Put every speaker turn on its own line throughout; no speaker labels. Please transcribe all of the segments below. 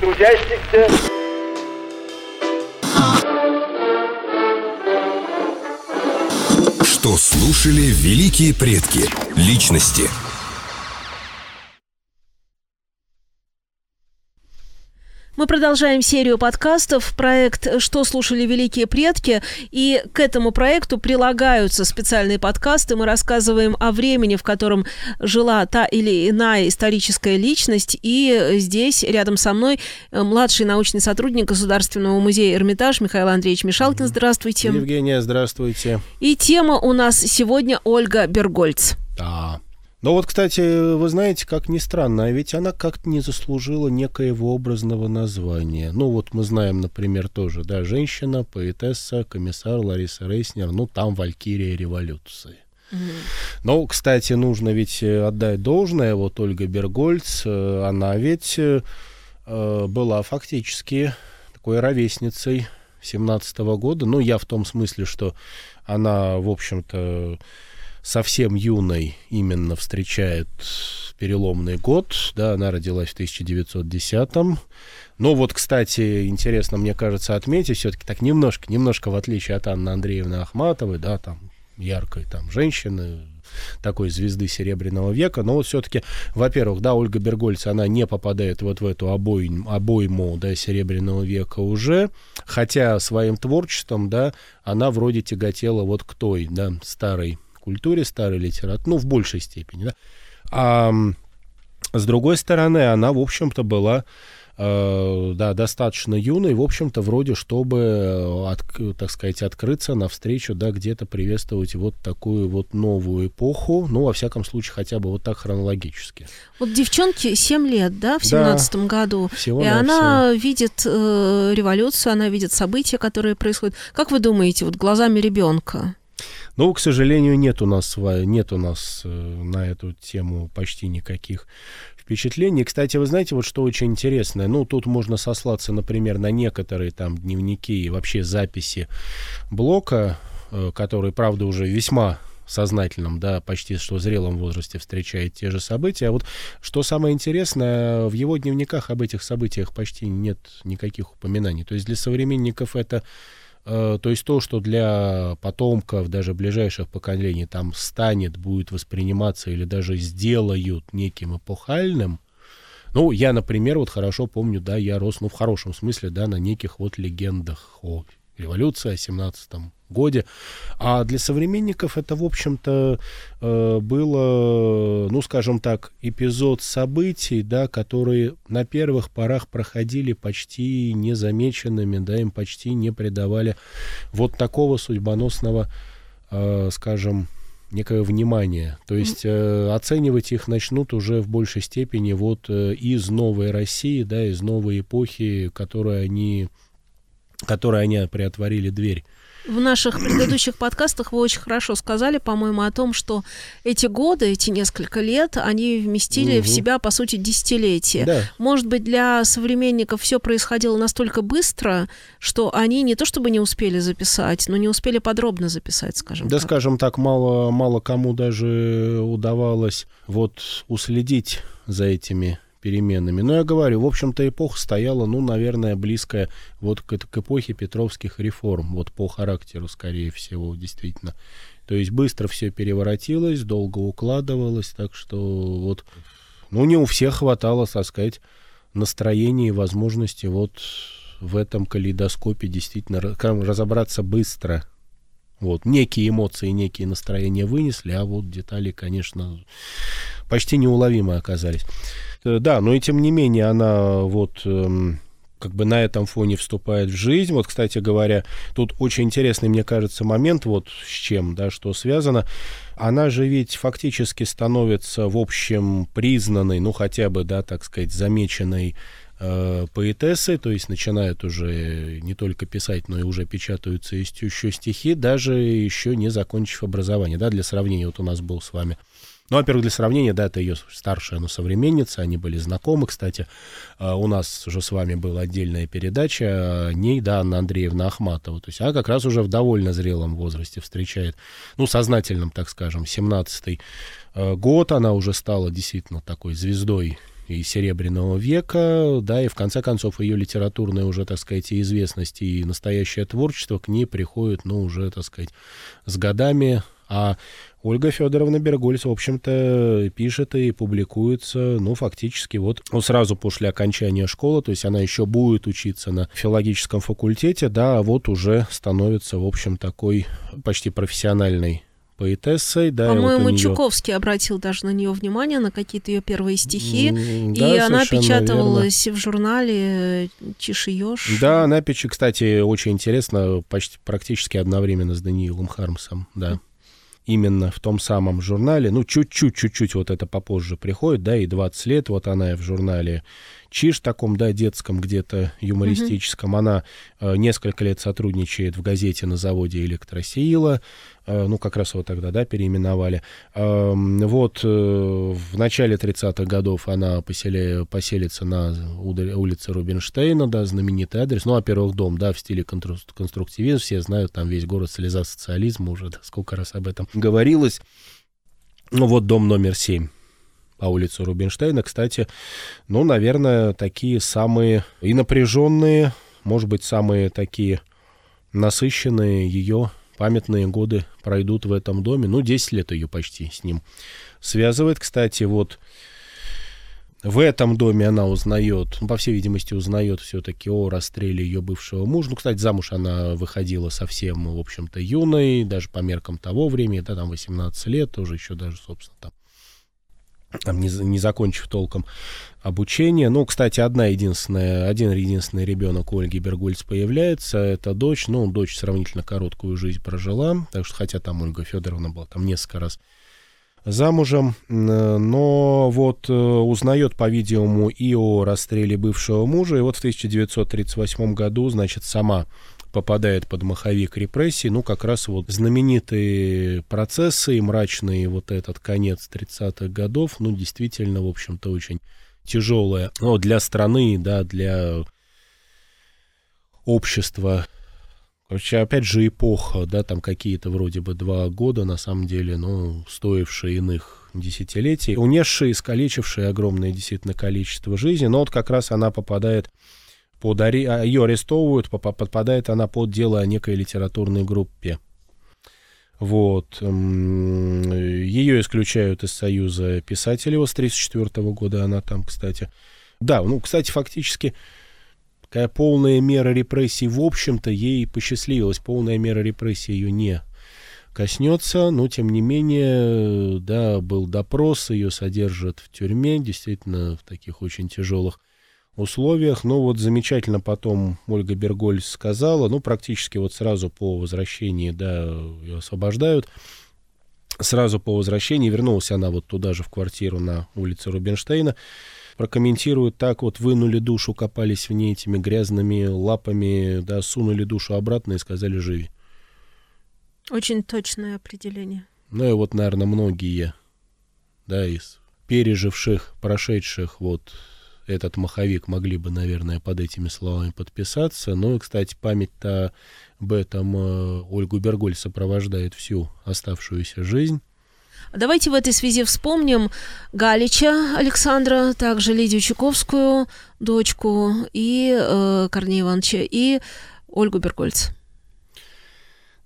трудящихся.
Что слушали великие предки? Личности –
Мы продолжаем серию подкастов, проект «Что слушали великие предки», и к этому проекту прилагаются специальные подкасты. Мы рассказываем о времени, в котором жила та или иная историческая личность, и здесь рядом со мной э, младший научный сотрудник Государственного музея «Эрмитаж» Михаил Андреевич Мишалкин. Здравствуйте.
Евгения, здравствуйте.
И тема у нас сегодня Ольга Бергольц.
Да. Но вот, кстати, вы знаете, как ни странно, а ведь она как-то не заслужила некоего образного названия. Ну вот мы знаем, например, тоже, да, женщина, поэтесса, комиссар Лариса Рейснер, ну там Валькирия революции. Но, кстати, нужно ведь э, отдать должное, вот Ольга Бергольц, э, она ведь э, была фактически такой ровесницей 17 года. Ну, я в том смысле, что она, в общем-то, совсем юной именно встречает переломный год, да, она родилась в 1910-м. Но вот, кстати, интересно, мне кажется, отметить все-таки так немножко, немножко в отличие от Анны Андреевны Ахматовой, да, там, яркой там женщины, такой звезды Серебряного века. Но вот все-таки, во-первых, да, Ольга Бергольц, она не попадает вот в эту обойм, обойму да, Серебряного века уже, хотя своим творчеством, да, она вроде тяготела вот к той, да, старой культуре, старой литературе, ну, в большей степени, да. А с другой стороны, она, в общем-то, была э, да, достаточно юной, в общем-то, вроде, чтобы, э, от, так сказать, открыться навстречу, да, где-то приветствовать вот такую вот новую эпоху, ну, во всяком случае, хотя бы вот так хронологически.
Вот девчонке 7 лет, да, в семнадцатом да, году, всего и она всего. видит э, революцию, она видит события, которые происходят. Как вы думаете, вот глазами ребенка?
Но, к сожалению, нет у нас, нет у нас э, на эту тему почти никаких впечатлений. Кстати, вы знаете, вот что очень интересное, ну, тут можно сослаться, например, на некоторые там дневники и вообще записи Блока, э, который, правда, уже весьма сознательном, да, почти что зрелом возрасте встречает те же события. А вот что самое интересное, в его дневниках об этих событиях почти нет никаких упоминаний. То есть для современников это то есть то, что для потомков, даже ближайших поколений, там станет, будет восприниматься или даже сделают неким эпохальным, ну, я, например, вот хорошо помню, да, я рос, ну, в хорошем смысле, да, на неких вот легендах о революции, о 17 годе. А для современников это, в общем-то, э, было, ну, скажем так, эпизод событий, да, которые на первых порах проходили почти незамеченными, да, им почти не придавали вот такого судьбоносного, э, скажем, некое внимание. То есть э, оценивать их начнут уже в большей степени вот э, из новой России, да, из новой эпохи, которой они, которой они приотворили дверь.
В наших предыдущих подкастах вы очень хорошо сказали, по-моему, о том, что эти годы, эти несколько лет, они вместили угу. в себя, по сути, десятилетия. Да. Может быть, для современников все происходило настолько быстро, что они не то чтобы не успели записать, но не успели подробно записать, скажем
да,
так.
Да, скажем так, мало, мало кому даже удавалось вот уследить за этими переменами. Но я говорю, в общем-то, эпоха стояла, ну, наверное, близкая вот к, к эпохе Петровских реформ, вот по характеру, скорее всего, действительно. То есть быстро все переворотилось, долго укладывалось, так что вот, ну, не у всех хватало, так сказать, настроения и возможности вот в этом калейдоскопе действительно разобраться быстро. Вот, некие эмоции, некие настроения вынесли, а вот детали, конечно, почти неуловимые оказались. Да, но и тем не менее она вот эм, как бы на этом фоне вступает в жизнь. Вот, кстати говоря, тут очень интересный, мне кажется, момент, вот с чем, да, что связано. Она же ведь фактически становится, в общем, признанной, ну, хотя бы, да, так сказать, замеченной э, поэтессы, то есть начинают уже не только писать, но и уже печатаются еще стихи, даже еще не закончив образование. Да, для сравнения, вот у нас был с вами ну, во-первых, для сравнения, да, это ее старшая, но современница, они были знакомы, кстати. А, у нас уже с вами была отдельная передача о ней, да, Анна Андреевна Ахматова. То есть она как раз уже в довольно зрелом возрасте встречает, ну, сознательном, так скажем, 17-й а, год, она уже стала действительно такой звездой и Серебряного века, да, и в конце концов ее литературная уже, так сказать, и известность, и настоящее творчество к ней приходит, ну, уже, так сказать, с годами, а Ольга Федоровна Бергольц, в общем-то, пишет и публикуется, ну, фактически вот ну, сразу после окончания школы, то есть она еще будет учиться на филологическом факультете, да, а вот уже становится, в общем, такой почти профессиональной поэтессой. Да,
По-моему,
вот нее...
Чуковский обратил даже на нее внимание, на какие-то ее первые стихи. Да, и она печаталась верно. в журнале Чишиёш.
Да, она кстати, очень интересно, почти практически одновременно с Даниилом Хармсом, да именно в том самом журнале, ну, чуть-чуть, чуть-чуть вот это попозже приходит, да, и 20 лет, вот она и в журнале Чиж таком, да, детском где-то юмористическом. Mm-hmm. Она э, несколько лет сотрудничает в газете на заводе «Электросила», э, ну, как раз вот тогда, да, переименовали. Э, вот э, в начале 30-х годов она поселе, поселится на улице Рубинштейна, да, знаменитый адрес. Ну, во-первых, дом, да, в стиле конструктивизм, все знают, там весь город слеза социализма уже, да, сколько раз об этом говорилось. Ну, вот дом номер 7 по улице Рубинштейна. Кстати, ну, наверное, такие самые и напряженные, может быть, самые такие насыщенные ее памятные годы пройдут в этом доме. Ну, 10 лет ее почти с ним связывает. Кстати, вот в этом доме она узнает, по всей видимости, узнает все-таки о расстреле ее бывшего мужа. Ну, кстати, замуж она выходила совсем, в общем-то, юной, даже по меркам того времени, да, там 18 лет, тоже еще даже, собственно, там там, не, не закончив толком обучение. Ну, кстати, одна единственная, один единственный ребенок Ольги Бергольц появляется, это дочь. Ну, дочь сравнительно короткую жизнь прожила, так что, хотя там Ольга Федоровна была там несколько раз замужем, но вот э, узнает, по-видимому, и о расстреле бывшего мужа, и вот в 1938 году, значит, сама попадает под маховик репрессий, ну, как раз вот знаменитые процессы и мрачный вот этот конец 30-х годов, ну, действительно, в общем-то, очень тяжелое, ну, для страны, да, для общества. Короче, опять же, эпоха, да, там какие-то вроде бы два года, на самом деле, ну, стоившие иных десятилетий, унесшие, искалечившие огромное действительно количество жизни, но вот как раз она попадает под ари... А, ее арестовывают, подпадает она под дело о некой литературной группе. Вот. Ее исключают из Союза писателей с 1934 года она там, кстати. Да, ну, кстати, фактически такая полная мера репрессий, в общем-то, ей посчастливилась. Полная мера репрессий ее не коснется, но, тем не менее, да, был допрос, ее содержат в тюрьме, действительно, в таких очень тяжелых условиях. Ну вот замечательно потом Ольга Бергольц сказала, ну практически вот сразу по возвращении, да, ее освобождают. Сразу по возвращении вернулась она вот туда же в квартиру на улице Рубинштейна. Прокомментирует так, вот вынули душу, копались в ней этими грязными лапами, да, сунули душу обратно и сказали «живи».
Очень точное определение.
Ну и вот, наверное, многие, да, из переживших, прошедших вот этот маховик могли бы, наверное, под этими словами подписаться. Ну и, кстати, память-то об этом э, Ольгу Берголь сопровождает всю оставшуюся жизнь.
Давайте в этой связи вспомним Галича Александра, также Лидию Чуковскую, дочку, и э, Корнея Ивановича, и Ольгу Бергольц.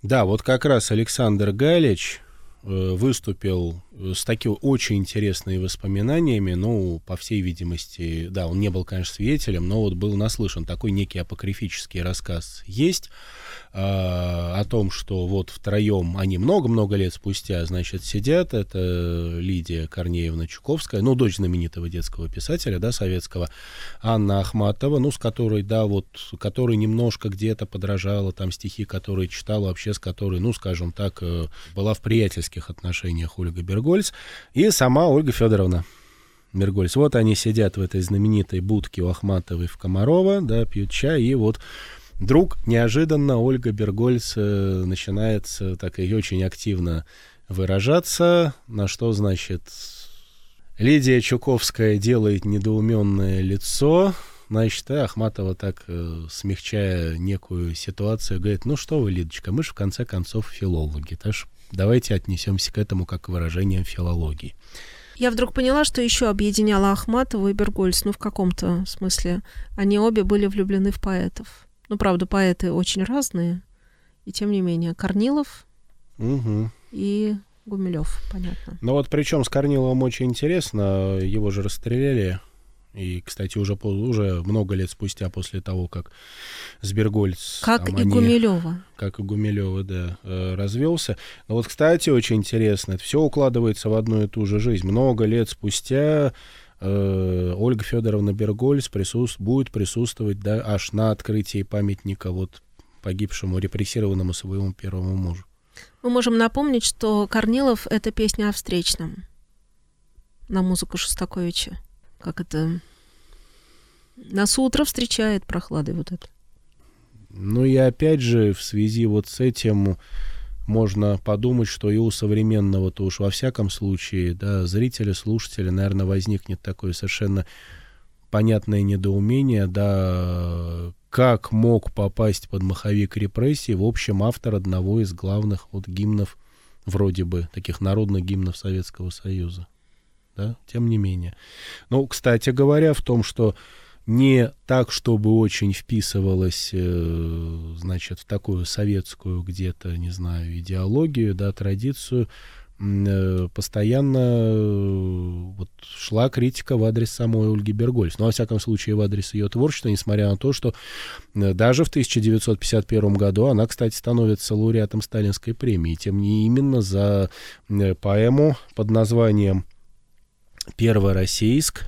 Да, вот как раз Александр Галич, Э, выступил с такими очень интересными воспоминаниями, ну, по всей видимости, да, он не был, конечно, свидетелем, но вот был наслышан, такой некий апокрифический рассказ есть, а, о том, что вот втроем они много-много лет спустя, значит, сидят, это Лидия Корнеевна Чуковская, ну, дочь знаменитого детского писателя, да, советского, Анна Ахматова, ну, с которой, да, вот, которой немножко где-то подражала там стихи, которые читала, вообще с которой, ну, скажем так, э, была в приятельских отношениях Ольга Бергольц, и сама Ольга Федоровна. Бергольц. Вот они сидят в этой знаменитой будке у Ахматовой в Комарова, да, пьют чай, и вот Вдруг неожиданно Ольга Бергольц э, начинает так и очень активно выражаться, на что, значит, Лидия Чуковская делает недоуменное лицо, значит, и Ахматова так, э, смягчая некую ситуацию, говорит, ну что вы, Лидочка, мы же в конце концов филологи, так что давайте отнесемся к этому как к выражениям филологии.
Я вдруг поняла, что еще объединяла Ахматову и Бергольц, ну, в каком-то смысле. Они обе были влюблены в поэтов. Ну, правда, поэты очень разные. И тем не менее, Корнилов
Угу.
и Гумилев, понятно.
Ну вот причем с Корниловым очень интересно, его же расстреляли. И, кстати, уже, уже много лет спустя после того, как с Бергольц...
Как
там
и
они-
Гумилева.
как и Гумилева, да, э, развелся. Но вот, кстати, очень интересно, это все укладывается в одну и ту же жизнь. Много лет спустя э, Ольга Федоровна Бергольц присус- будет присутствовать да, аж на открытии памятника вот погибшему репрессированному своему первому мужу.
Мы можем напомнить, что Корнилов — это песня о встречном на музыку Шостаковича. Как это... Нас утро встречает прохладой вот это.
Ну и опять же, в связи вот с этим можно подумать, что и у современного-то уж во всяком случае, да, зрителя, слушателя, наверное, возникнет такое совершенно понятное недоумение, да, как мог попасть под маховик репрессий, в общем, автор одного из главных вот гимнов, вроде бы, таких народных гимнов Советского Союза. Да, тем не менее. Ну, кстати говоря, в том, что не так, чтобы очень вписывалось, э, значит, в такую советскую где-то, не знаю, идеологию, да, традицию, э, постоянно э, вот, шла критика в адрес самой Ольги Бергольц. Ну, во всяком случае, в адрес ее творчества, несмотря на то, что даже в 1951 году она, кстати, становится лауреатом Сталинской премии. Тем не именно за поэму под названием «Первый Российск»,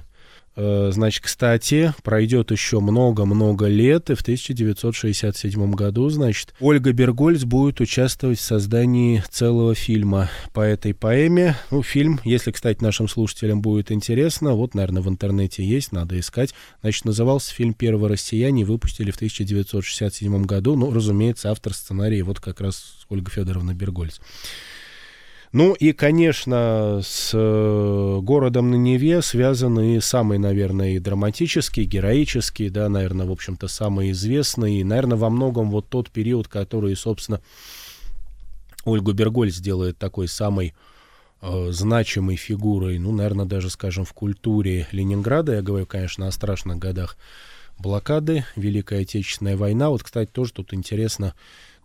Э, Значит, кстати, пройдет еще много-много лет, и в 1967 году, значит, Ольга Бергольц будет участвовать в создании целого фильма по этой поэме. Ну, фильм, если, кстати, нашим слушателям будет интересно, вот, наверное, в интернете есть, надо искать. Значит, назывался фильм «Первые россияне», выпустили в 1967 году. Ну, разумеется, автор сценария вот как раз Ольга Федоровна Бергольц. Ну и, конечно, с э, городом на Неве связаны и самый, наверное, и драматический, героический, да, наверное, в общем-то, самый известный, и, наверное, во многом вот тот период, который, собственно, Ольгу Бергольц делает такой самой э, значимой фигурой, ну, наверное, даже, скажем, в культуре Ленинграда, я говорю, конечно, о страшных годах блокады, Великая Отечественная война. Вот, кстати, тоже тут интересно,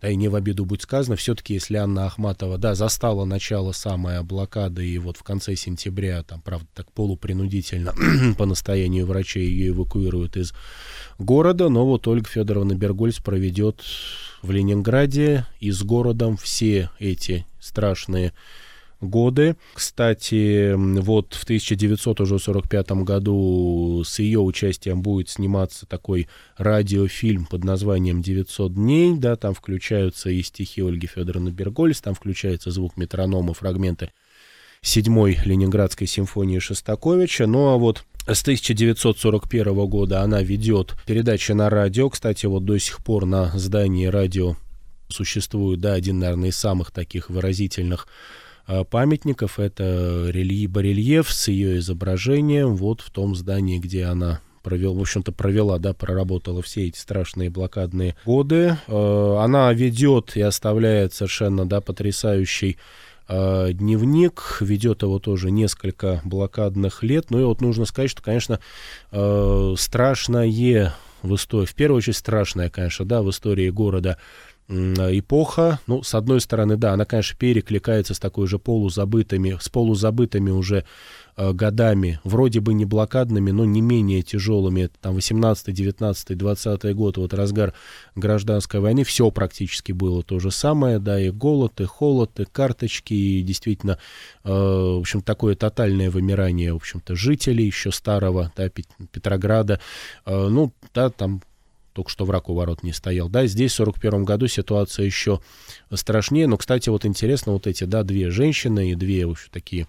да и не в обиду будет сказано, все-таки если Анна Ахматова, да, застала начало самой блокады, и вот в конце сентября, там, правда, так полупринудительно, по настоянию врачей ее эвакуируют из города, но вот Ольга Федоровна Бергольц проведет в Ленинграде и с городом все эти страшные годы. Кстати, вот в 1945 году с ее участием будет сниматься такой радиофильм под названием «900 дней». Да, там включаются и стихи Ольги Федоровны Бергольц, там включается звук метронома, фрагменты седьмой Ленинградской симфонии Шостаковича. Ну а вот с 1941 года она ведет передачи на радио. Кстати, вот до сих пор на здании радио существует, да, один, наверное, из самых таких выразительных памятников. Это рельеф, барельеф с ее изображением вот в том здании, где она провел, в общем-то, провела, да, проработала все эти страшные блокадные годы. Э, Она ведет и оставляет совершенно, да, потрясающий э, дневник, ведет его тоже несколько блокадных лет. Ну и вот нужно сказать, что, конечно, э, страшное в истории, в первую очередь страшное, конечно, да, в истории города эпоха. Ну, с одной стороны, да, она, конечно, перекликается с такой же полузабытыми, с полузабытыми уже э, годами, вроде бы не блокадными, но не менее тяжелыми. Это там 18, 19, 20 год, вот разгар гражданской войны, все практически было то же самое, да, и голод, и холод, и карточки, и действительно, э, в общем, такое тотальное вымирание, в общем-то, жителей еще старого, да, Пет- Петрограда, Э, ну, да, там только что враг у ворот не стоял. Да, здесь в 41 году ситуация еще страшнее, но, кстати, вот интересно, вот эти, да, две женщины и две, в общем, такие,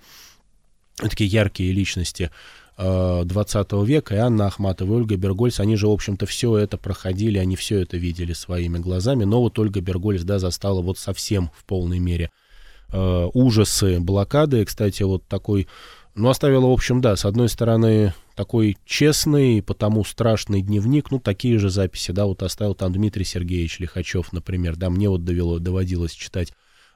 такие яркие личности э, 20 века, и Анна Ахматова, и Ольга Бергольц, они же, в общем-то, все это проходили, они все это видели своими глазами, но вот Ольга Бергольц, да, застала вот совсем в полной мере э, ужасы блокады, кстати, вот такой, ну, оставила, в общем, да, с одной стороны, такой честный, потому страшный дневник, ну, такие же записи, да, вот оставил там Дмитрий Сергеевич Лихачев, например, да, мне вот довело, доводилось читать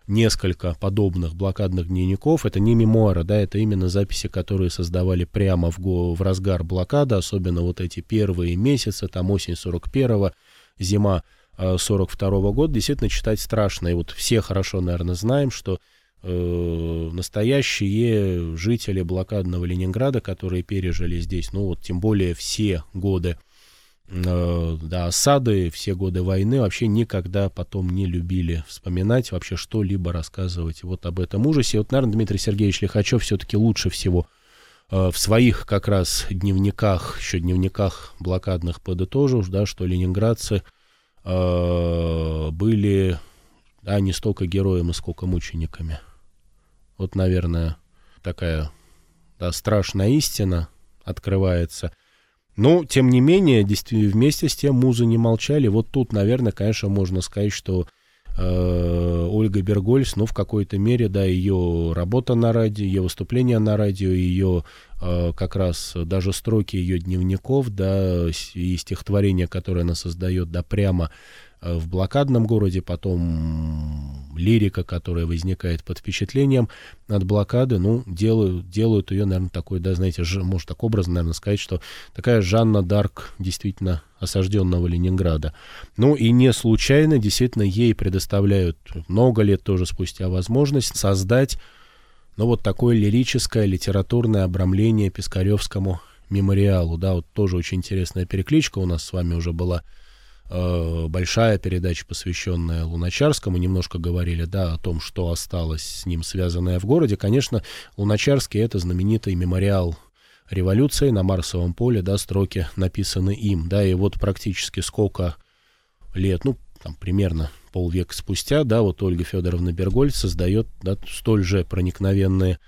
несколько подобных блокадных дневников. Это не мемуары, да, это именно записи, которые создавали прямо в, в разгар блокады, особенно вот эти первые месяцы, там осень 41-го, зима 42 -го года, действительно читать страшно. И вот все хорошо, наверное, знаем, что э, настоящие жители блокадного Ленинграда, которые пережили здесь, ну вот тем более все годы э, да, осады, все годы войны вообще никогда потом не любили вспоминать, вообще что-либо рассказывать вот об этом ужасе. Вот, наверное, Дмитрий Сергеевич Лихачев все-таки лучше всего э, в своих как раз дневниках, еще дневниках блокадных подытожил, да, что ленинградцы э, были да, не столько героями, сколько мучениками. Вот, наверное, такая да, страшная истина открывается. Но, тем не менее, действительно, вместе с тем музы не молчали. Вот тут, наверное, конечно, можно сказать, что э, Ольга Бергольц, ну, в какой-то мере, да, ее работа на радио, ее выступления на радио, ее э, как раз даже строки ее дневников, да, и стихотворения, которые она создает, да, прямо в блокадном городе, потом лирика, которая возникает под впечатлением от блокады, ну, делают, делают ее, наверное, такой, да, знаете, ж, может так образно, наверное, сказать, что такая Жанна Дарк действительно осажденного Ленинграда. Ну и не случайно, действительно, ей предоставляют много лет тоже спустя возможность создать, ну, вот такое лирическое литературное обрамление Пискаревскому мемориалу, да, вот тоже очень интересная перекличка у нас с вами уже была Э, большая передача, посвященная Луначарскому, немножко говорили, да, о том, что осталось с ним связанное в городе. Конечно, Луначарский — это знаменитый мемориал революции. На Марсовом поле, да, строки написаны им, да, и вот практически сколько лет, ну, там, примерно полвека спустя, да, вот Ольга Федоровна Бергольд создает, да, столь же проникновенные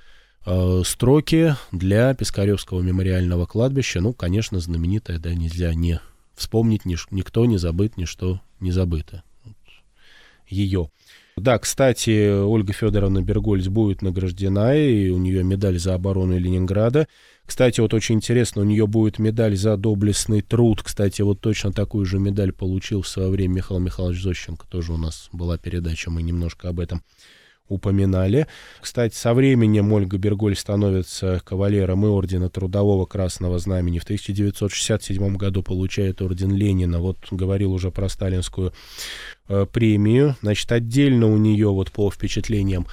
э, строки для Пискаревского мемориального кладбища, ну, конечно, знаменитая, да, нельзя не вспомнить ни, никто не забыт, ничто не забыто. Вот. Ее. Да, кстати, Ольга Федоровна Бергольц будет награждена, и у нее медаль за оборону Ленинграда. Кстати, вот очень интересно, у нее будет медаль за доблестный труд. Кстати, вот точно такую же медаль получил в свое время Михаил Михайлович Зощенко. Тоже у нас была передача, мы немножко об этом упоминали. Кстати, со временем Ольга Берголь становится кавалером и Ордена Трудового Красного Знамени. В 1967 году получает Орден Ленина. Вот говорил уже про сталинскую э, премию. Значит, отдельно у нее вот по впечатлениям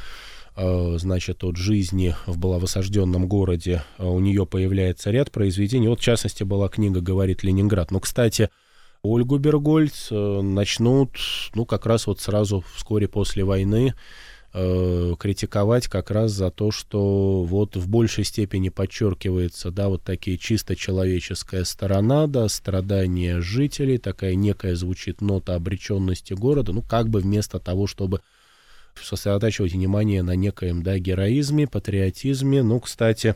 э, значит, от жизни в баловосажденном городе э, у нее появляется ряд произведений. Вот, в частности, была книга «Говорит Ленинград». Но, кстати, Ольгу Бергольц э, начнут, ну, как раз вот сразу вскоре после войны э, критиковать как раз за то, что вот в большей степени подчеркивается, да, вот такие чисто человеческая сторона, да, страдания жителей, такая некая звучит нота обреченности города, ну, как бы вместо того, чтобы сосредотачивать внимание на некоем, да, героизме, патриотизме, ну, кстати,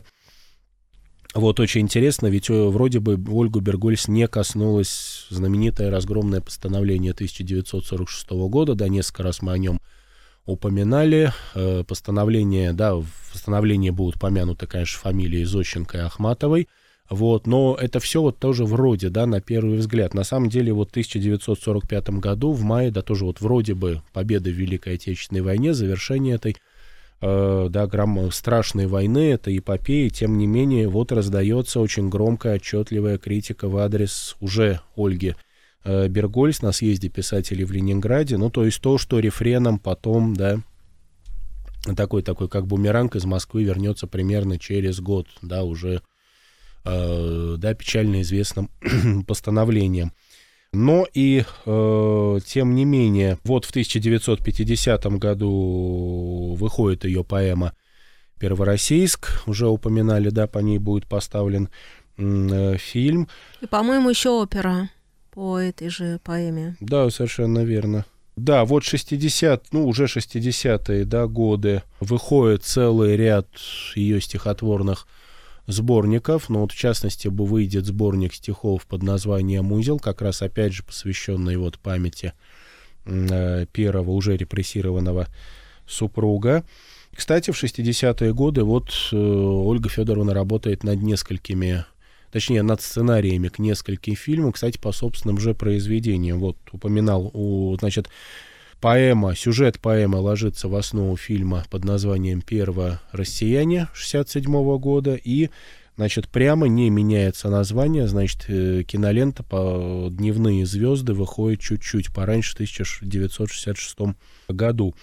вот очень интересно, ведь э, вроде бы Ольгу Бергольс не коснулось знаменитое разгромное постановление 1946 года, да, несколько раз мы о нем упоминали. Э, постановление, да, в постановлении будут помянуты, конечно, фамилии Зощенко и Ахматовой. Вот, но это все вот тоже вроде, да, на первый взгляд. На самом деле, вот в 1945 году, в мае, да, тоже вот вроде бы победа в Великой Отечественной войне, завершение этой, э, да, гром... страшной войны, этой эпопеи, тем не менее, вот раздается очень громкая, отчетливая критика в адрес уже Ольги Бергольц на съезде писателей в Ленинграде. Ну, то есть то, что рефреном потом, да, такой такой как бумеранг из Москвы вернется примерно через год, да, уже э, да, печально известным постановлением. Но и, э, тем не менее, вот в 1950 году выходит ее поэма «Первороссийск», уже упоминали, да, по ней будет поставлен э, фильм.
И, по-моему, еще опера по этой же поэме.
Да, совершенно верно. Да, вот 60, ну, уже 60-е да, годы выходит целый ряд ее стихотворных сборников, но вот в частности выйдет сборник стихов под названием «Узел», как раз опять же посвященный вот памяти э, первого уже репрессированного супруга. Кстати, в 60-е годы вот э, Ольга Федоровна работает над несколькими точнее, над сценариями к нескольким фильмам, кстати, по собственным же произведениям. Вот упоминал, у, значит, Поэма, сюжет поэмы ложится в основу фильма под названием «Первое россияне» 67 года, и, значит, прямо не меняется название, значит, э, кинолента по «Дневные звезды» выходит чуть-чуть пораньше, в 1966 году.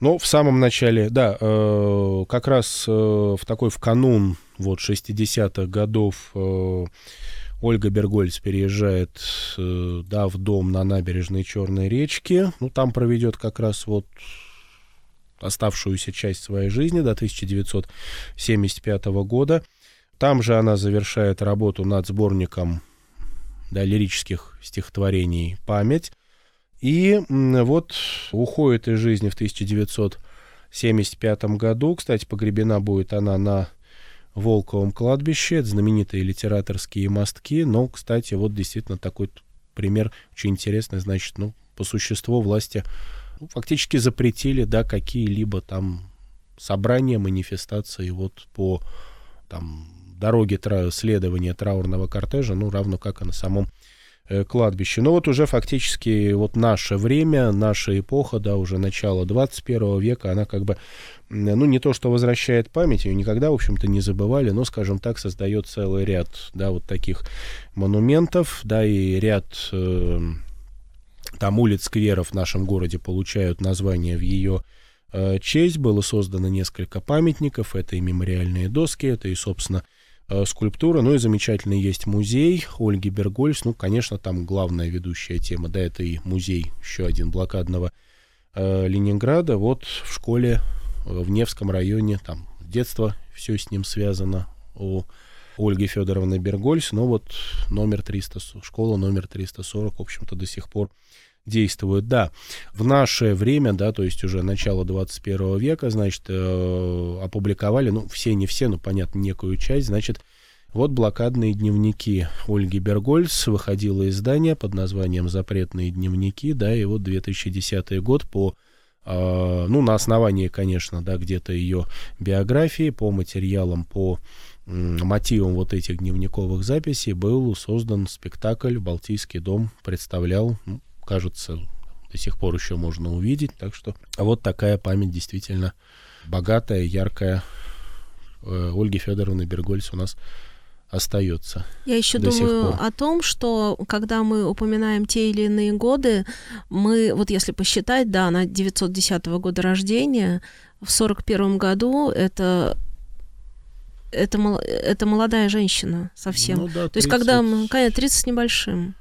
Но в самом начале, да, э, как раз э, в такой в канун вот 60-х годов э, Ольга Бергольц переезжает, э, да, в дом на набережной Черной речки. Ну, там проведет как раз вот оставшуюся часть своей жизни до 1975 года. Там же она завершает работу над сборником да, лирических стихотворений «Память». И вот уходит из жизни в 1975 году. Кстати, погребена будет она на Волковом кладбище, знаменитые литераторские мостки, но, кстати, вот действительно такой пример очень интересный, значит, ну, по существу власти ну, фактически запретили, да, какие-либо там собрания, манифестации вот по там дороге следования траурного кортежа, ну, равно как и на самом кладбище. Но вот уже фактически вот наше время, наша эпоха, да, уже начало 21 века, она как бы, ну, не то, что возвращает память, ее никогда, в общем-то, не забывали, но, скажем так, создает целый ряд, да, вот таких монументов, да, и ряд э, там улиц, скверов в нашем городе получают название в ее э, честь. Было создано несколько памятников, это и мемориальные доски, это и, собственно, Э, скульптура. Ну и замечательный есть музей Ольги Бергольц. Ну, конечно, там главная ведущая тема, да, это и музей, еще один, блокадного э, Ленинграда. Вот в школе э, в Невском районе, там детство все с ним связано у Ольги Федоровны Бергольц. Но вот номер 300, школа номер 340, в общем-то, до сих пор действуют. Да, в наше время, да, то есть уже начало 21 века, значит, э, опубликовали, ну, все, не все, но, понятно, некую часть, значит, вот блокадные дневники Ольги Бергольц. Выходило издание под названием «Запретные дневники», да, и вот 2010 год по э, ну, на основании, конечно, да, где-то ее биографии, по материалам, по мотивам вот этих дневниковых записей был создан спектакль «Балтийский дом», представлял ну, кажется, до сих пор еще можно увидеть. Так что а вот такая память действительно богатая, яркая. Э, Ольги Федоровны Бергольц у нас остается.
Я еще думаю о том, что когда мы упоминаем те или иные годы, мы, вот если посчитать, да, она 910 года рождения, в 41 году это это, это молодая женщина совсем. Ну, да, 30... То есть когда конечно, 30 с небольшим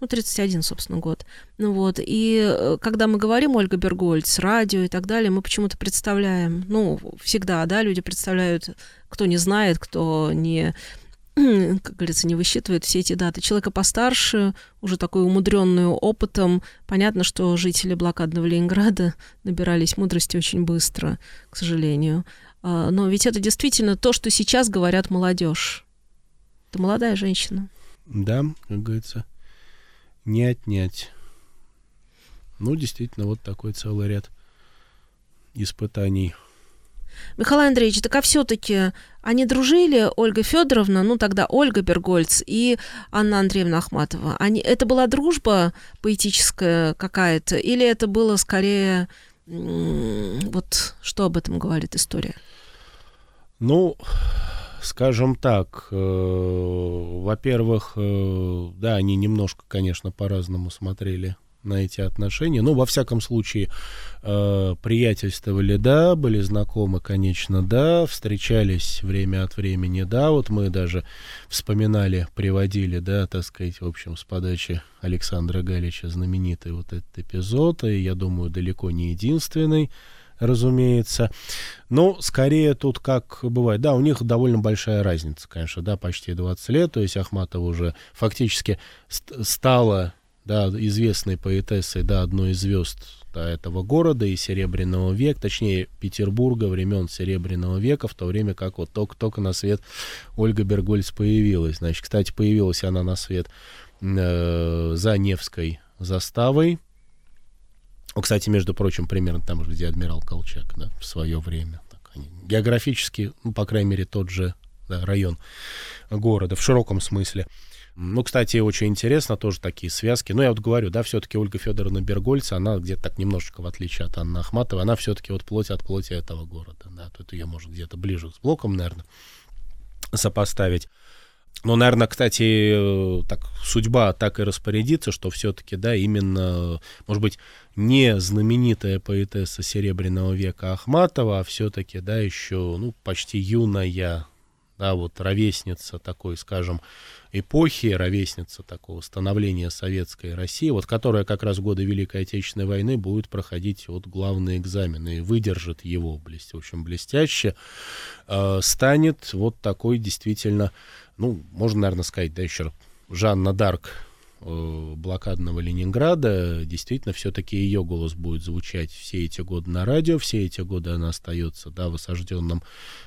ну, 31, собственно, год. Ну вот, и э, когда мы говорим Ольга Бергольц, радио и так далее, мы почему-то представляем, ну, всегда, да, люди представляют, кто не знает, кто не, как говорится, не высчитывает все эти даты. Человека постарше, уже такой умудренный опытом, понятно, что жители блокадного Ленинграда набирались мудрости очень быстро, к сожалению. А, но ведь это действительно то, что сейчас говорят молодежь. Это молодая женщина.
Да, как говорится, не отнять. Ну, действительно, вот такой целый ряд испытаний.
Михаил Андреевич, так а все-таки они дружили, Ольга Федоровна, ну тогда Ольга Бергольц и Анна Андреевна Ахматова. Они, это была дружба поэтическая какая-то, или это было скорее, вот что об этом говорит история?
Ну, скажем так, э, во-первых, э, да, они немножко, конечно, по-разному смотрели на эти отношения. Но, во всяком случае, э, приятельствовали, да, были знакомы, конечно, да, встречались время от времени, да, вот мы даже вспоминали, приводили, да, так сказать, в общем, с подачи Александра Галича знаменитый вот этот эпизод, и, я думаю, далеко не единственный, разумеется. Но скорее тут как бывает. Да, у них довольно большая разница, конечно, да, почти 20 лет. То есть Ахматова уже фактически стала да, известной поэтессой, да, одной из звезд да, этого города и Серебряного века, точнее Петербурга времен Серебряного века, в то время как вот только-только на свет Ольга Бергольц появилась. Значит, кстати, появилась она на свет э, за Невской заставой, ну, кстати, между прочим, примерно там же, где адмирал Колчак, да, в свое время. Так, они, географически, ну, по крайней мере, тот же да, район города в широком смысле. Ну, кстати, очень интересно тоже такие связки. Ну, я вот говорю, да, все-таки Ольга Федоровна Бергольц, она где-то так немножечко, в отличие от Анны Ахматовой, она все-таки вот плоть от плоти этого города, да, тут ее может где-то ближе с блоком, наверное, сопоставить. Но, наверное, кстати, так судьба так и распорядится, что все-таки, да, именно, может быть, не знаменитая поэтесса Серебряного века Ахматова, а все-таки, да, еще, ну, почти юная, да, вот ровесница такой, скажем, эпохи, ровесница такого становления советской России, вот которая как раз в годы Великой Отечественной войны будет проходить вот главный экзамен и выдержит его, в общем, блестяще, э, станет вот такой действительно, ну, можно, наверное, сказать, да, еще Жанна Дарк э, блокадного Ленинграда, действительно, все-таки ее голос будет звучать все эти годы на радио, все эти годы она остается, да, в осажденном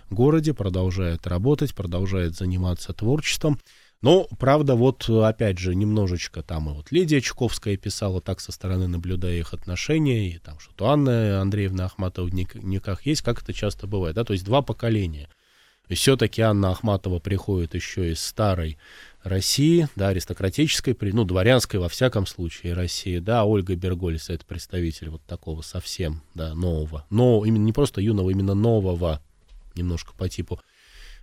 городе, продолжает работать, продолжает заниматься творчеством. Но, правда, вот опять же, немножечко там и вот Лидия Чуковская писала так со стороны, наблюдая их отношения, и там что-то Анна Андреевна Ахматова в никах есть, как это часто бывает, да, то есть два поколения. Все-таки Анна Ахматова приходит еще из старой России, да, аристократической, ну, дворянской во всяком случае России, да, Ольга Бергольц это представитель вот такого совсем, да, нового, но именно не просто юного, именно нового, немножко по типу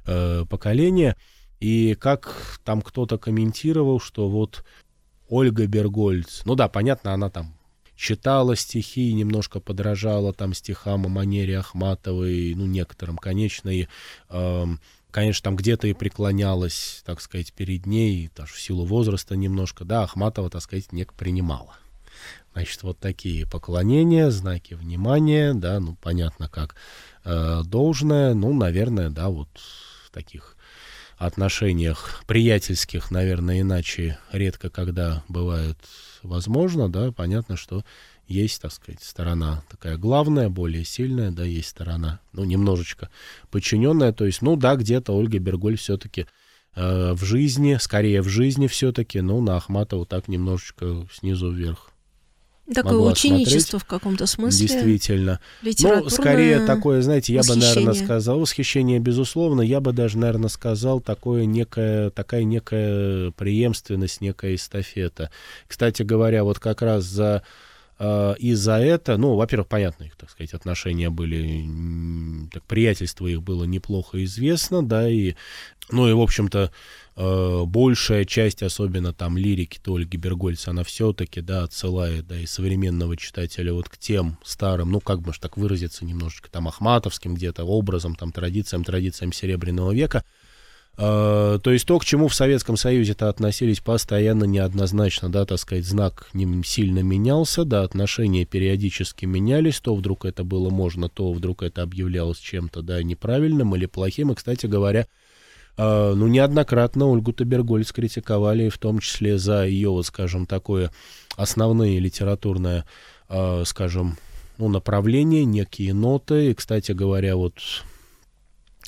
э, поколения. И как там кто-то комментировал, что вот Ольга Бергольц, ну да, понятно, она там читала стихи, немножко подражала там стихам о манере Ахматовой, ну, некоторым, конечно, и, э, конечно, там где-то и преклонялась, так сказать, перед ней, даже в силу возраста немножко, да, Ахматова, так сказать, не принимала. Значит, вот такие поклонения, знаки внимания, да, ну, понятно, как э, должное, ну, наверное, да, вот таких отношениях приятельских, наверное, иначе редко когда бывает возможно, да, понятно, что есть, так сказать, сторона такая главная, более сильная, да, есть сторона, ну, немножечко подчиненная, то есть, ну, да, где-то Ольга Берголь все-таки э, в жизни, скорее в жизни все-таки, ну, на Ахматову так немножечко снизу вверх
Такое ученичество смотреть. в каком-то смысле.
Действительно. Ну, скорее такое, знаете, я бы, наверное, сказал, восхищение, безусловно, я бы даже, наверное, сказал, такое некое, такая некая преемственность, некая эстафета. Кстати говоря, вот как раз за и за это, ну, во-первых, понятно, их, так сказать, отношения были, так, приятельство их было неплохо известно, да, и, ну, и, в общем-то, э, большая часть, особенно там лирики то Ольги Бергольца, она все-таки, да, отсылает, да, и современного читателя вот к тем старым, ну, как бы ж так выразиться немножечко, там, ахматовским где-то образом, там, традициям, традициям Серебряного века, то есть то, к чему в Советском Союзе-то относились постоянно неоднозначно, да, так сказать, знак не сильно менялся, да, отношения периодически менялись, то вдруг это было можно, то вдруг это объявлялось чем-то, да, неправильным или плохим, и, кстати говоря, а, ну, неоднократно Ольгу Табергольц критиковали, в том числе за ее, вот, скажем, такое основные литературное, а, скажем, ну, направление, некие ноты. И, кстати говоря, вот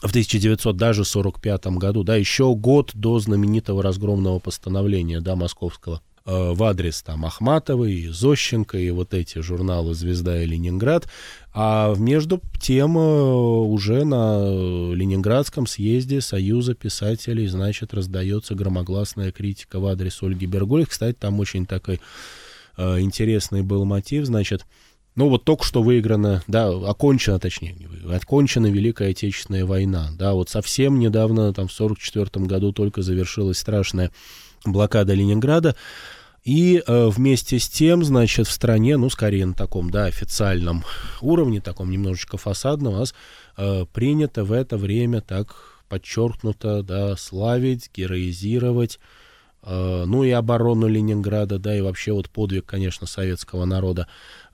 в 1945 году, да, еще год до знаменитого разгромного постановления, да, московского, Э, в адрес там Ахматовой, Зощенко, и вот эти журналы «Звезда» и «Ленинград». А между тем э, уже на Ленинградском съезде Союза писателей, значит, раздается громогласная критика в адрес Ольги Берголь. Кстати, там очень такой э, интересный был мотив, значит, ну вот только что выиграна, да, окончена, точнее, не окончена Великая Отечественная война, да, вот совсем недавно, там в 44 году только завершилась страшная блокада Ленинграда, и э, вместе с тем, значит, в стране, ну, скорее на таком, да, официальном уровне, таком немножечко фасадном, у нас э, принято в это время так подчеркнуто, да, славить, героизировать, э, ну, и оборону Ленинграда, да, и вообще вот подвиг, конечно, советского народа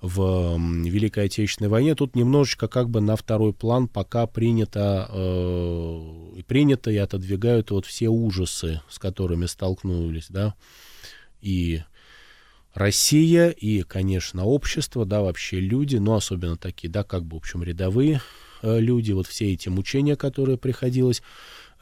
в Великой Отечественной войне. Тут немножечко как бы на второй план пока принято, э, принято и отодвигают вот все ужасы, с которыми столкнулись, да, и Россия, и, конечно, общество, да, вообще люди, ну, особенно такие, да, как бы, в общем, рядовые э, люди, вот все эти мучения, которые приходилось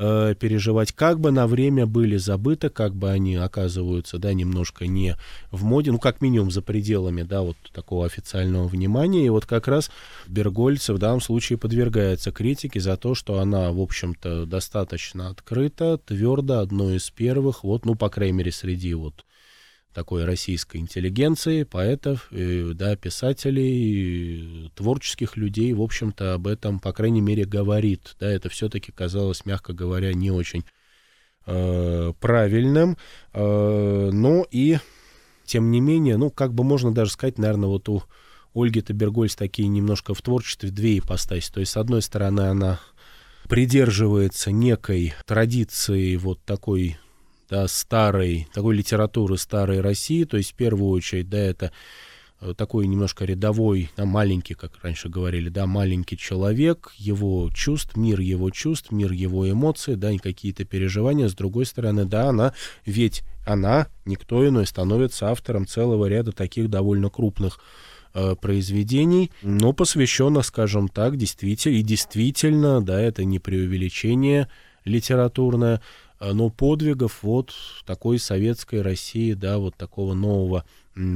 э, переживать, как бы на время были забыты, как бы они оказываются, да, немножко не в моде, ну, как минимум за пределами, да, вот такого официального внимания. И вот как раз Бергольца в данном случае подвергается критике за то, что она, в общем-то, достаточно открыта, твердо, одной из первых, вот, ну, по крайней мере, среди вот такой российской интеллигенции, поэтов, и, да, писателей, творческих людей, в общем-то, об этом, по крайней мере, говорит. Да, это все-таки казалось, мягко говоря, не очень э, правильным. Э, но и, тем не менее, ну, как бы можно даже сказать, наверное, вот у Ольги Табергольц такие немножко в творчестве две ипостаси. То есть, с одной стороны, она придерживается некой традиции вот такой да, старой, такой литературы старой России, то есть в первую очередь, да, это э, такой немножко рядовой, да, маленький, как раньше говорили, да, маленький человек, его чувств, мир его чувств, мир его эмоций, да, какие-то переживания. С другой стороны, да, она, ведь она, никто иной, становится автором целого ряда таких довольно крупных э, произведений, но посвященных, скажем так, действительно, и действительно, да, это не преувеличение литературное, но подвигов вот такой советской России, да, вот такого нового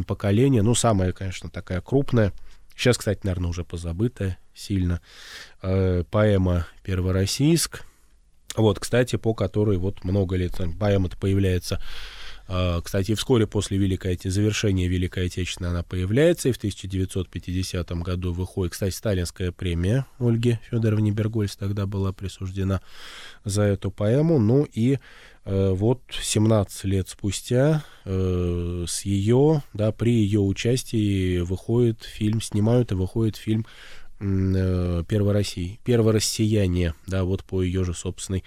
поколения, ну, самая, конечно, такая крупная, сейчас, кстати, наверное, уже позабытая сильно, э, поэма «Первороссийск», вот, кстати, по которой вот много лет, поэма-то появляется а, кстати, вскоре после Великой, завершения Великой Отечественной она появляется, и в 1950 году выходит, кстати, сталинская премия Ольге Федоровне Бергольц тогда была присуждена за эту поэму. Ну и э, вот 17 лет спустя э, с ее, да, при ее участии выходит фильм, снимают и выходит фильм э, Первороссии, Первороссияние, да, вот по ее же собственной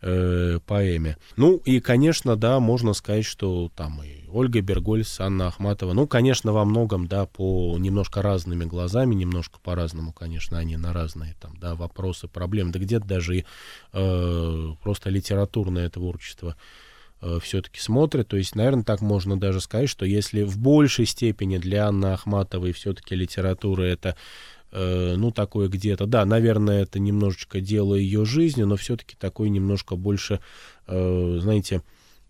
э, поэме. Ну и, конечно, да, можно сказать, что там и Ольга Бергольц, Анна Ахматова, ну, конечно, во многом, да, по немножко разными глазами, немножко по-разному, конечно, они на разные там, да, вопросы, проблемы, да где-то даже и э, просто литературное творчество э, все-таки смотрят. То есть, наверное, так можно даже сказать, что если в большей степени для Анны Ахматовой все-таки литература это Э, ну, такое где-то, да, наверное, это немножечко дело ее жизни, но все-таки такое немножко больше, э, знаете,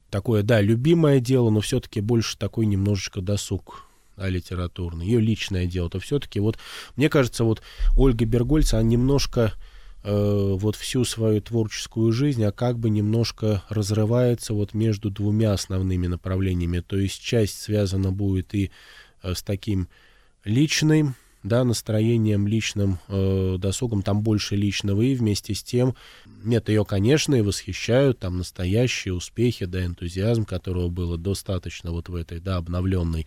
такое, да, любимое дело, но все-таки больше такой немножечко досуг да, литературный, ее личное дело, то все-таки вот, мне кажется, вот Ольга Бергольц, она немножко э, вот всю свою творческую жизнь, а как бы немножко разрывается вот между двумя основными направлениями, то есть часть связана будет и э, с таким личным, да, настроением личным, э, досугом, там больше личного, и вместе с тем, нет, ее, конечно, и восхищают, там настоящие успехи, да, энтузиазм, которого было достаточно вот в этой, да, обновленной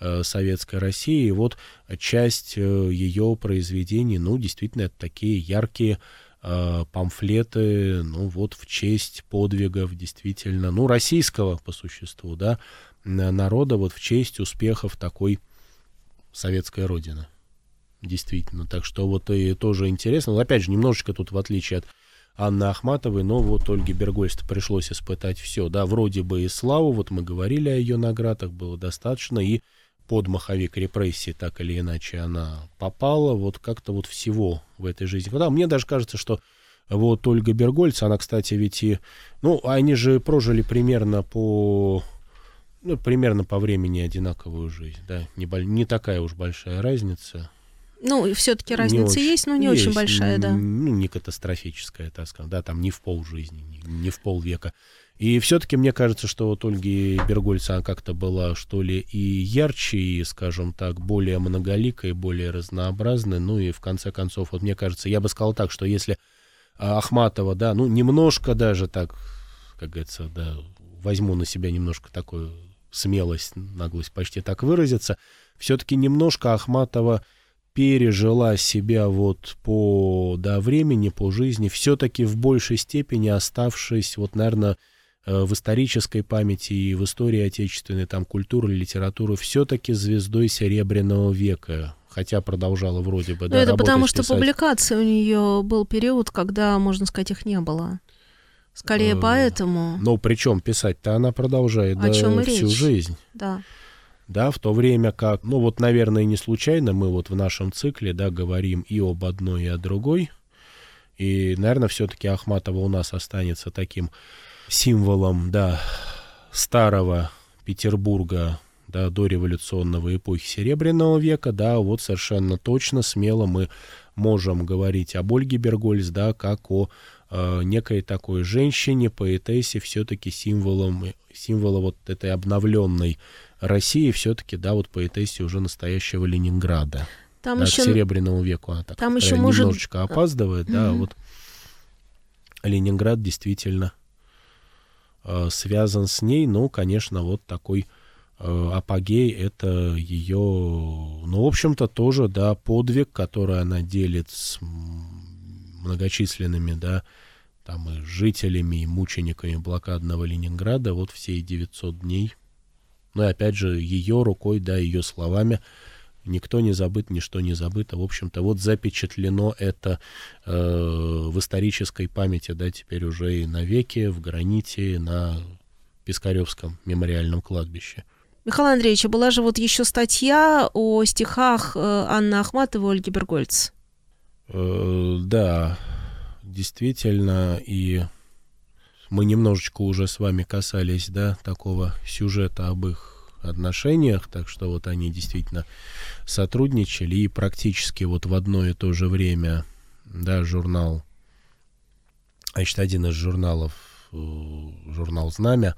э, советской России, и вот часть э, ее произведений, ну, действительно, это такие яркие э, памфлеты, ну, вот в честь подвигов, действительно, ну, российского, по существу, да, народа, вот в честь успехов такой советской родины действительно. Так что вот и тоже интересно. Но опять же, немножечко тут в отличие от Анны Ахматовой, но вот Ольге Бергольст пришлось испытать все. Да, вроде бы и славу, вот мы говорили о ее наградах, было достаточно, и под маховик репрессий так или иначе она попала, вот как-то вот всего в этой жизни. Да, мне даже кажется, что вот Ольга Бергольц, она, кстати, ведь и... Ну, они же прожили примерно по... Ну, примерно по времени одинаковую жизнь, да, не, не такая уж большая разница.
Ну, все-таки разница не есть, но не есть, очень большая, да.
Ну, не катастрофическая, так сказать, да, там не в пол жизни, не, не в полвека. И все-таки мне кажется, что вот Ольги Бергольца как-то была, что ли, и ярче, и, скажем так, более многоликой, более разнообразной. Ну и в конце концов, вот мне кажется, я бы сказал так, что если а, Ахматова, да, ну немножко даже так, как говорится, да, возьму на себя немножко такую смелость, наглость почти так выразиться, все-таки немножко Ахматова пережила себя вот по да, времени, по жизни, все-таки в большей степени оставшись, вот, наверное, э, в исторической памяти и в истории отечественной, там, культуры, литературы, все-таки звездой Серебряного века, хотя продолжала вроде бы,
да, это потому что писать. публикации у нее был период, когда, можно сказать, их не было. Скорее э, поэтому.
Ну, причем писать-то она продолжает да, всю речь? жизнь.
Да
да, в то время как, ну вот, наверное, не случайно мы вот в нашем цикле, да, говорим и об одной, и о другой. И, наверное, все-таки Ахматова у нас останется таким символом, да, старого Петербурга, да, до революционного эпохи Серебряного века, да, вот совершенно точно, смело мы можем говорить об Ольге Бергольц, да, как о э, некой такой женщине, поэтессе, все-таки символом, символа вот этой обновленной России, все-таки, да, вот поэтессе уже настоящего Ленинграда. Там да, еще... К Серебряному веку она так
Там еще может...
немножечко опаздывает, да, mm-hmm. вот Ленинград действительно э, связан с ней, ну, конечно, вот такой э, апогей — это ее, ну, в общем-то, тоже, да, подвиг, который она делит с многочисленными, да, там и жителями, и мучениками блокадного Ленинграда, вот все 900 дней. Ну и опять же, ее рукой, да, ее словами — никто не забыт, ничто не забыто. В общем-то, вот запечатлено это э, в исторической памяти, да, теперь уже и навеки, в граните, на Пискаревском мемориальном кладбище.
Михаил Андреевич, а была же вот еще статья о стихах э, Анны Ахматовой и Ольги Бергольц.
Э, да, действительно, и мы немножечко уже с вами касались, да, такого сюжета об их отношениях, так что вот они действительно сотрудничали. И практически вот в одно и то же время, да, журнал, значит, один из журналов, э, журнал «Знамя»,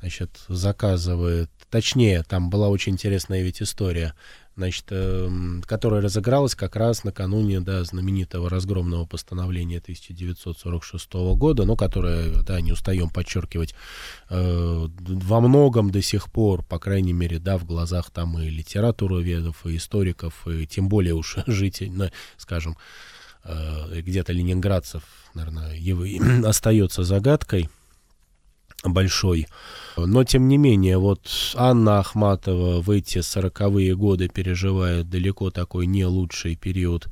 значит, заказывает, точнее, там была очень интересная ведь история, значит, э, которая разыгралась как раз накануне, да, знаменитого разгромного постановления 1946 года, но которое, да, не устаем подчеркивать, э, во многом до сих пор, по крайней мере, да, в глазах там и литературоведов, и историков, и тем более уж жителей, ну, скажем, э, где-то ленинградцев, наверное, остается загадкой большой. Но, тем не менее, вот Анна Ахматова в эти сороковые годы переживает далеко такой не лучший период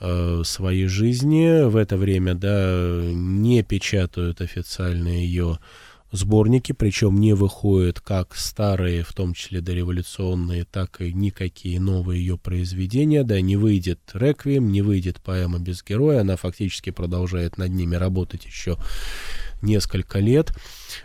э, своей жизни. В это время, да, не печатают официально ее сборники, причем не выходят как старые, в том числе дореволюционные, так и никакие новые ее произведения, да, не выйдет «Реквием», не выйдет «Поэма без героя», она фактически продолжает над ними работать еще несколько лет.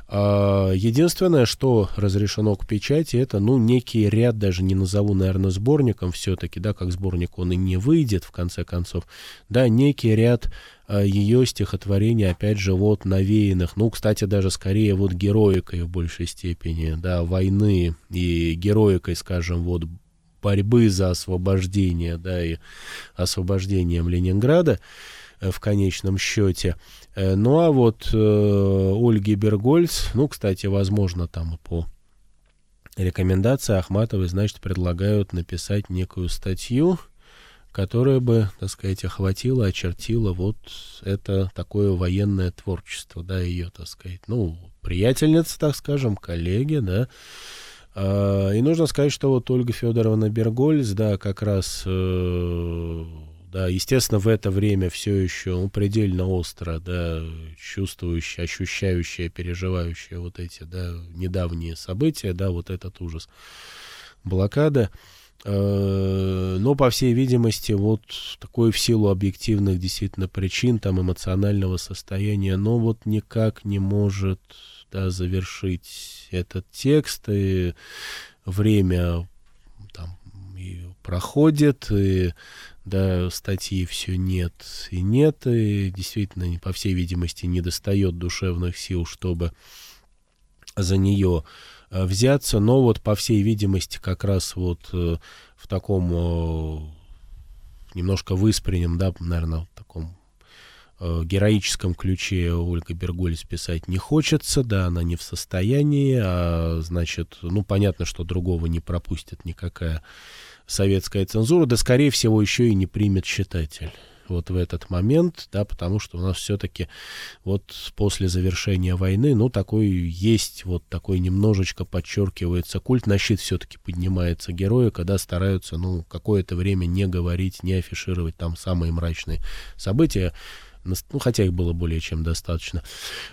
А, единственное, что разрешено к печати, это, ну, некий ряд, даже не назову, наверное, сборником все-таки, да, как сборник он и не выйдет, в конце концов, да, некий ряд а, ее стихотворений, опять же, вот навеянных, ну, кстати, даже скорее вот героикой в большей степени, да, войны и героикой, скажем, вот борьбы за освобождение, да, и освобождением Ленинграда в конечном счете. Э, ну а вот э, Ольги Бергольц, ну, кстати, возможно, там по рекомендации Ахматовой, значит, предлагают написать некую статью, которая бы, так сказать, охватила, очертила вот это такое военное творчество, да, ее, так сказать, ну, приятельница, так скажем, коллеги, да, а, и нужно сказать, что вот Ольга Федоровна Бергольц, да, как раз э, да, естественно, в это время все еще ну, предельно остро, да, чувствующая, ощущающая, переживающая вот эти, да, недавние события, да, вот этот ужас блокада. Э, но, по всей видимости, вот такой в силу объективных действительно причин, там, эмоционального состояния, но вот никак не может, да, завершить этот текст, и время там и проходит, и да, статьи все нет и нет, и действительно, по всей видимости, не достает душевных сил, чтобы за нее э, взяться, но вот, по всей видимости, как раз вот э, в таком немножко выспреннем, да, наверное, в таком героическом ключе Ольга Бергольц писать не хочется, да, она не в состоянии, а значит, ну, понятно, что другого не пропустит никакая советская цензура, да, скорее всего, еще и не примет читатель вот в этот момент, да, потому что у нас все-таки вот после завершения войны, ну, такой есть, вот такой немножечко подчеркивается культ, на щит все-таки поднимается герои, когда стараются, ну, какое-то время не говорить, не афишировать там самые мрачные события, ну, хотя их было более чем достаточно.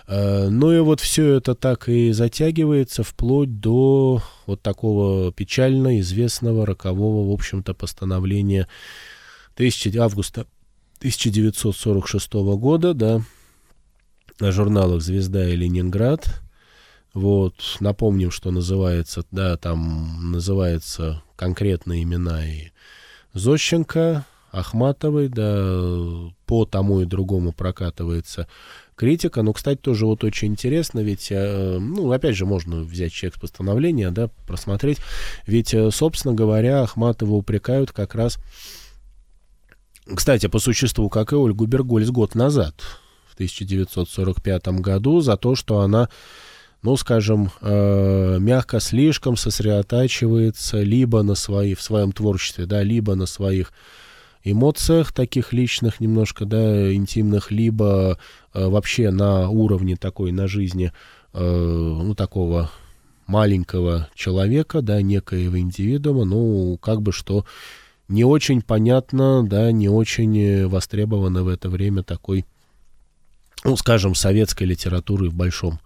А, ну и вот все это так и затягивается вплоть до вот такого печально известного рокового, в общем-то, постановления 1000, августа 1946 года, да, на журналах «Звезда» и «Ленинград». Вот, напомним, что называется, да, там называется конкретные имена и Зощенко, Ахматовой, да, по тому и другому прокатывается критика. Но, кстати, тоже вот очень интересно, ведь, э, ну, опять же, можно взять текст постановления, да, просмотреть. Ведь, э, собственно говоря, Ахматова упрекают как раз, кстати, по существу, как и Ольгу Бергольц год назад, в 1945 году, за то, что она ну, скажем, э, мягко слишком сосредотачивается либо на свои, в своем творчестве, да, либо на своих эмоциях таких личных, немножко, да, интимных, либо э, вообще на уровне такой, на жизни, э, ну, такого маленького человека, да, некоего индивидуума, ну, как бы что не очень понятно, да, не очень востребовано в это время такой, ну, скажем, советской литературы в большом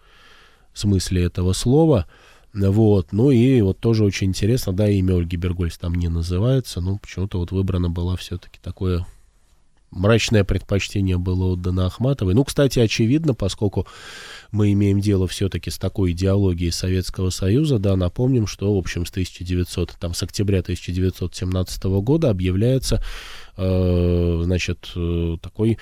смысле этого слова. Вот, ну и вот тоже очень интересно, да, имя Ольги Бергольц там не называется, но почему-то вот выбрано было все-таки такое мрачное предпочтение было отдано Ахматовой. Ну, кстати, очевидно, поскольку мы имеем дело все-таки с такой идеологией Советского Союза, да, напомним, что, в общем, с 1900, там, с октября 1917 года объявляется, э, значит, э, такой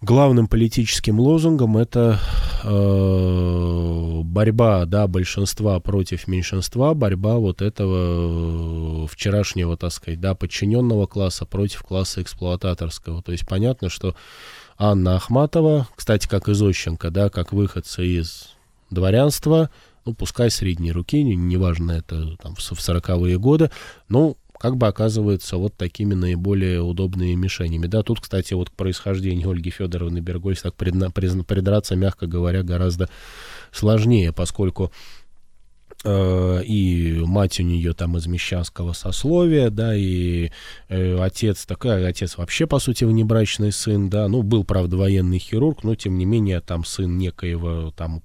главным политическим лозунгом это э, борьба да, большинства против меньшинства, борьба вот этого э, вчерашнего, так сказать, да, подчиненного класса против класса эксплуататорского. То есть понятно, что Анна Ахматова, кстати, как и Зощенко, да, как выходцы из дворянства, ну, пускай средней руки, неважно, это там в 40-е годы, ну, как бы оказываются вот такими наиболее удобными мишенями. Да, тут, кстати, вот к происхождению Ольги Федоровны Бергольц так предна, придраться, мягко говоря, гораздо сложнее, поскольку э, и мать у нее там из мещанского сословия, да, и э, отец такой, отец вообще, по сути, внебрачный сын, да, ну, был, правда, военный хирург, но, тем не менее, там сын некоего там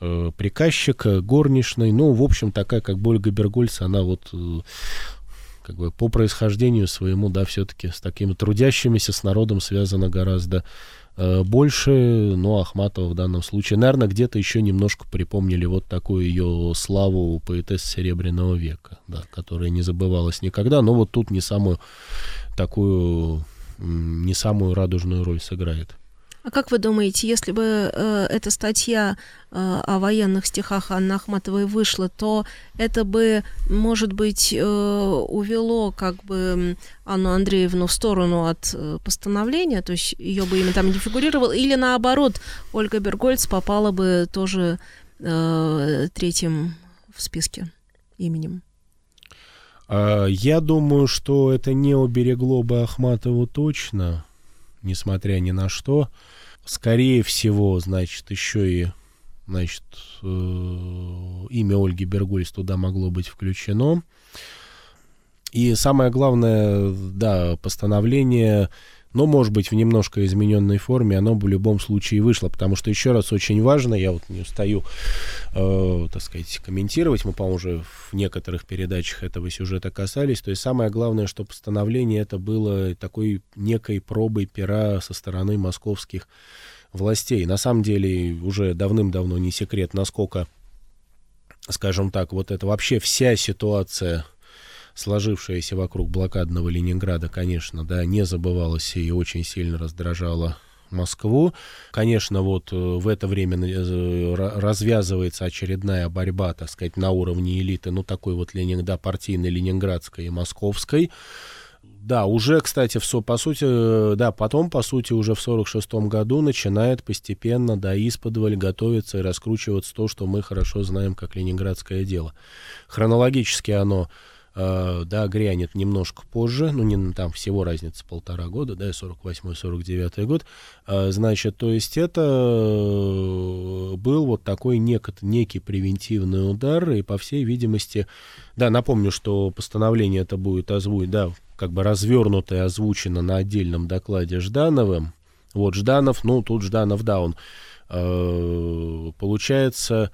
э, приказчика, горничной, ну, в общем, такая, как Ольга Бергольц, она вот э, как бы по происхождению своему, да, все-таки с такими трудящимися, с народом связано гораздо э, больше, но Ахматова в данном случае, наверное, где-то еще немножко припомнили вот такую ее славу поэтесс Серебряного века, да, которая не забывалась никогда, но вот тут не самую такую, не самую радужную роль сыграет.
А как вы думаете, если бы э, эта статья э, о военных стихах Анны Ахматовой вышла, то это бы, может быть, э, увело как бы Анну Андреевну в сторону от э, постановления, то есть ее бы именно там не фигурировал, или наоборот, Ольга Бергольц попала бы тоже э, третьим в списке именем?
А, я думаю, что это не уберегло бы Ахматову точно, несмотря ни на что скорее всего, значит, еще и значит, э, имя Ольги Бергольц туда могло быть включено. И самое главное, да, постановление но, может быть, в немножко измененной форме оно бы в любом случае вышло, потому что, еще раз, очень важно, я вот не устаю, э, так сказать, комментировать, мы, по-моему, уже в некоторых передачах этого сюжета касались, то есть самое главное, что постановление это было такой некой пробой пера со стороны московских властей. На самом деле, уже давным-давно не секрет, насколько, скажем так, вот это вообще вся ситуация сложившаяся вокруг блокадного Ленинграда, конечно, да, не забывалась и очень сильно раздражала Москву. Конечно, вот э, в это время э, развязывается очередная борьба, так сказать, на уровне элиты, ну, такой вот Ленин, да, партийной, ленинградской и московской. Да, уже, кстати, в, по сути, э, да, потом, по сути, уже в 46 году начинает постепенно, да, исподволь готовиться и раскручиваться то, что мы хорошо знаем как ленинградское дело. Хронологически оно да, грянет немножко позже, ну, не там всего разница полтора года, да, 48-49 год, э, значит, то есть это э, был вот такой нек, некий превентивный удар, и, по всей видимости, да, напомню, что постановление это будет озвучено, да, как бы развернуто и озвучено на отдельном докладе Ждановым, вот Жданов, ну, тут Жданов, да, он, э, получается,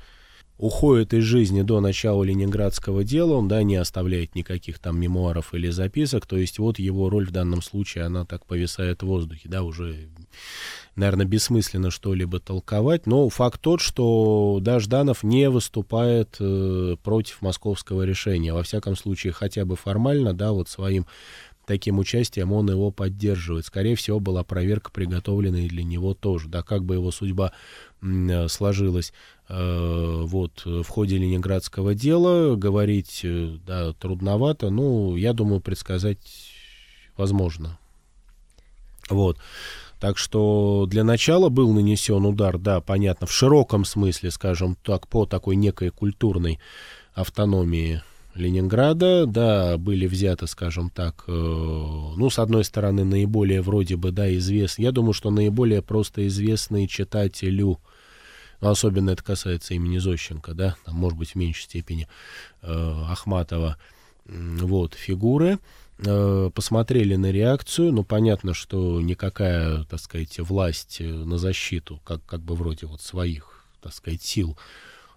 уходит из жизни до начала Ленинградского дела, он, да, не оставляет никаких там мемуаров или записок, то есть вот его роль в данном случае, она так повисает в воздухе, да, уже, наверное, бессмысленно что-либо толковать, но факт тот, что, да, Жданов не выступает э, против московского решения, во всяком случае, хотя бы формально, да, вот своим таким участием он его поддерживает. Скорее всего, была проверка, приготовленная для него тоже. Да, как бы его судьба э, сложилась Э, вот, в ходе ленинградского дела. Говорить, э, да, трудновато, ну, я думаю, предсказать возможно. Вот. Так что для начала был нанесен удар, да, понятно, в широком смысле, скажем так, по такой некой культурной автономии Ленинграда, да, были взяты, скажем так, э, ну, с одной стороны, наиболее вроде бы, да, известные, я думаю, что наиболее просто известные читателю но особенно это касается имени Зощенко, да, там, может быть, в меньшей степени э, Ахматова, вот, фигуры, э, посмотрели на реакцию, ну, понятно, что никакая, так сказать, власть э, на защиту, как, как бы вроде вот своих, так сказать, сил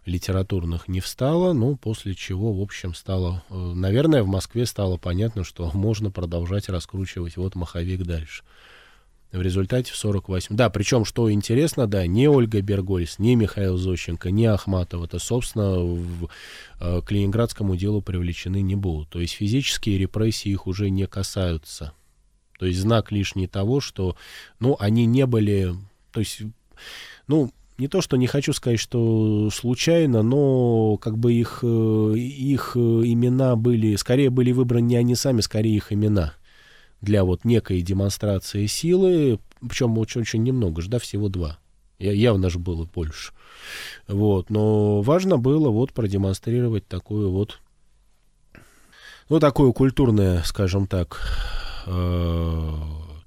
литературных не встала, ну, после чего, в общем, стало, э, наверное, в Москве стало понятно, что можно продолжать раскручивать вот маховик дальше в результате в 48 Да, причем, что интересно, да, не Ольга Бергольц, не Михаил Зощенко, не Ахматов, это, собственно, в, э, к делу привлечены не будут. То есть физические репрессии их уже не касаются. То есть знак лишний того, что, ну, они не были, то есть, ну, не то, что не хочу сказать, что случайно, но как бы их, э, их э, имена были, скорее были выбраны не они сами, скорее их имена для вот некой демонстрации силы, причем очень, очень немного же, да, всего два. Я, явно же было больше. Вот, но важно было вот продемонстрировать такую вот, ну, такое культурное, скажем так, э,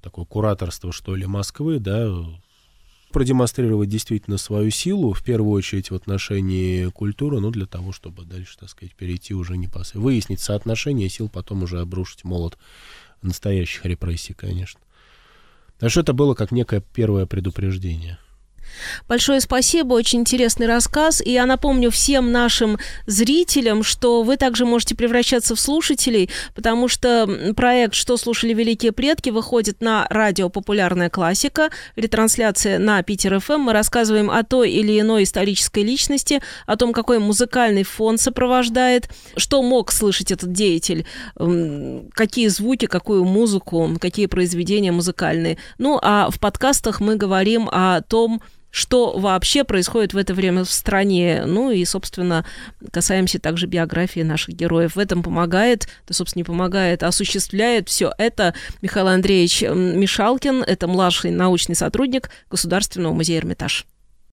такое кураторство, что ли, Москвы, да, продемонстрировать действительно свою силу, в первую очередь в отношении культуры, ну, для того, чтобы дальше, так сказать, перейти уже непосредственно, выяснить соотношение сил, потом уже обрушить молот настоящих репрессий, конечно. Так что это было как некое первое предупреждение.
Большое спасибо, очень интересный рассказ. И я напомню всем нашим зрителям, что вы также можете превращаться в слушателей, потому что проект «Что слушали великие предки» выходит на радио «Популярная классика», ретрансляция на Питер ФМ. Мы рассказываем о той или иной исторической личности, о том, какой музыкальный фон сопровождает, что мог слышать этот деятель, какие звуки, какую музыку, какие произведения музыкальные. Ну, а в подкастах мы говорим о том, что вообще происходит в это время в стране. Ну и, собственно, касаемся также биографии наших героев. В этом помогает, да, собственно, не помогает, а осуществляет все это Михаил Андреевич Мишалкин. Это младший научный сотрудник Государственного музея Эрмитаж.